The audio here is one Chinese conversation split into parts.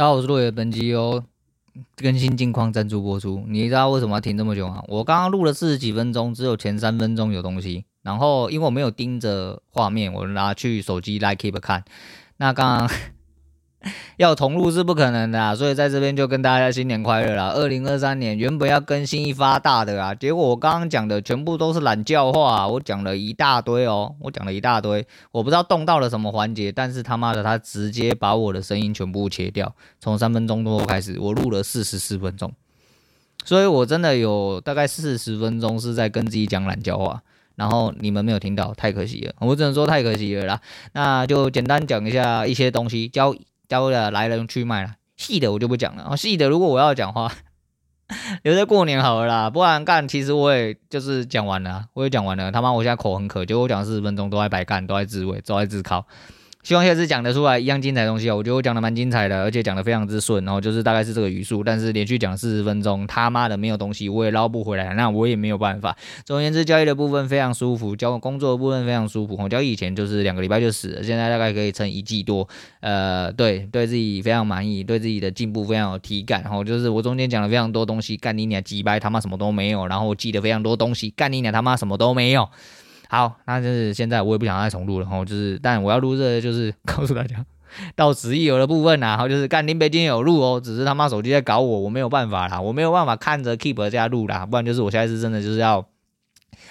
大家好，我是落叶，本集由更新近况赞助播出。你知道为什么要停这么久吗？我刚刚录了四十几分钟，只有前三分钟有东西。然后因为我没有盯着画面，我拿去手机来 keep 看。那刚刚。要同路是不可能的啊，所以在这边就跟大家新年快乐啦！二零二三年原本要更新一发大的啊，结果我刚刚讲的全部都是懒叫话，我讲了一大堆哦，我讲了一大堆，我不知道动到了什么环节，但是他妈的他直接把我的声音全部切掉，从三分钟多开始，我录了四十四分钟，所以我真的有大概四十分钟是在跟自己讲懒叫话，然后你们没有听到，太可惜了，我只能说太可惜了啦。那就简单讲一下一些东西，教。交的来龙去脉了，细的我就不讲了。细的如果我要讲话，留着过年好了啦，不然干其实我也就是讲完了，我也讲完了。他妈我现在口很渴，结果我讲四十分钟都在白干，都在自慰，都在自考。希望下次讲得出来一样精彩的东西啊！我觉得我讲的蛮精彩的，而且讲的非常之顺，然后就是大概是这个语速，但是连续讲四十分钟，他妈的没有东西，我也捞不回来，那我也没有办法。总而言之，交易的部分非常舒服，交工作的部分非常舒服。我交易以前就是两个礼拜就死了，现在大概可以撑一季多。呃，对，对自己非常满意，对自己的进步非常有体感。然后就是我中间讲了非常多东西，干你娘几掰他妈什么都没有，然后我记得非常多东西，干你娘他妈什么都没有。好，那就是现在我也不想再重录了，然后就是，但我要录这个就是 告诉大家，到此一游的部分呐，然后就是干林北京有录哦，只是他妈手机在搞我，我没有办法啦，我没有办法看着 Keep 加录啦，不然就是我现在是真的就是要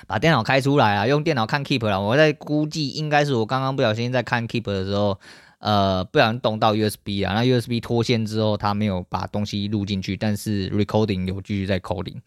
把电脑开出来啊，用电脑看 Keep 啦，我在估计应该是我刚刚不小心在看 Keep 的时候，呃，不小心动到 USB 啊，那 USB 脱线之后，它没有把东西录进去，但是 Recording 有继续在 Coding。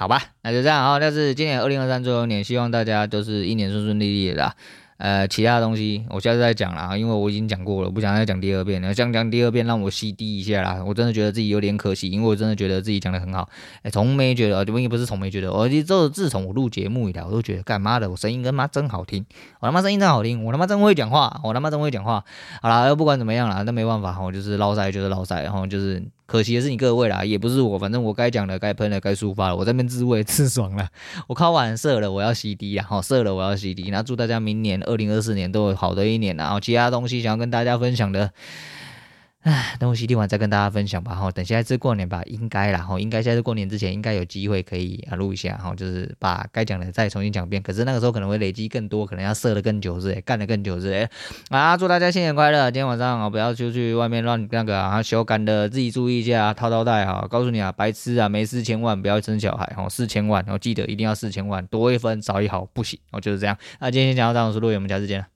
好吧，那就这样啊。但是今年二零二三最后一年，希望大家都是一年顺顺利利的啦。呃，其他的东西我下次再讲啦，因为我已经讲过了，不想再讲第二遍了。想讲第二遍，让我 CD 一下啦。我真的觉得自己有点可惜，因为我真的觉得自己讲的很好。哎，从没觉得，因为不是从没觉得，我就自从我录节目以来，我都觉得干妈的，我声音跟妈真好听，我他妈声音真好听，我他妈真会讲话，我他妈真会讲话。好啦，不管怎么样啦，那没办法，我就是落赛就是落赛，然后就是。可惜的是你各位啦，也不是我，反正我该讲的、该喷的、该抒发的，我在那边自慰自爽了。我靠完射了，我要 CD 啊，好射了，我要 CD。那祝大家明年二零二四年都有好的一年，然后其他东西想要跟大家分享的。唉，等我洗涤完再跟大家分享吧。哈，等下一次过年吧，应该啦。哈，应该下次过年之前应该有机会可以啊录一下。哈，就是把该讲的再重新讲一遍。可是那个时候可能会累积更多，可能要设的更久之类，干的更久之类。啊，祝大家新年快乐！今天晚上啊，不要出去外面乱那个啊，修改的自己注意一下，套套袋哈。告诉你啊，白痴啊，没四千万不要生小孩。哈，四千万，然后记得一定要四千万，多一分少一毫不行。哦，就是这样。那今天先讲到这，我是陆远，我们下次见了。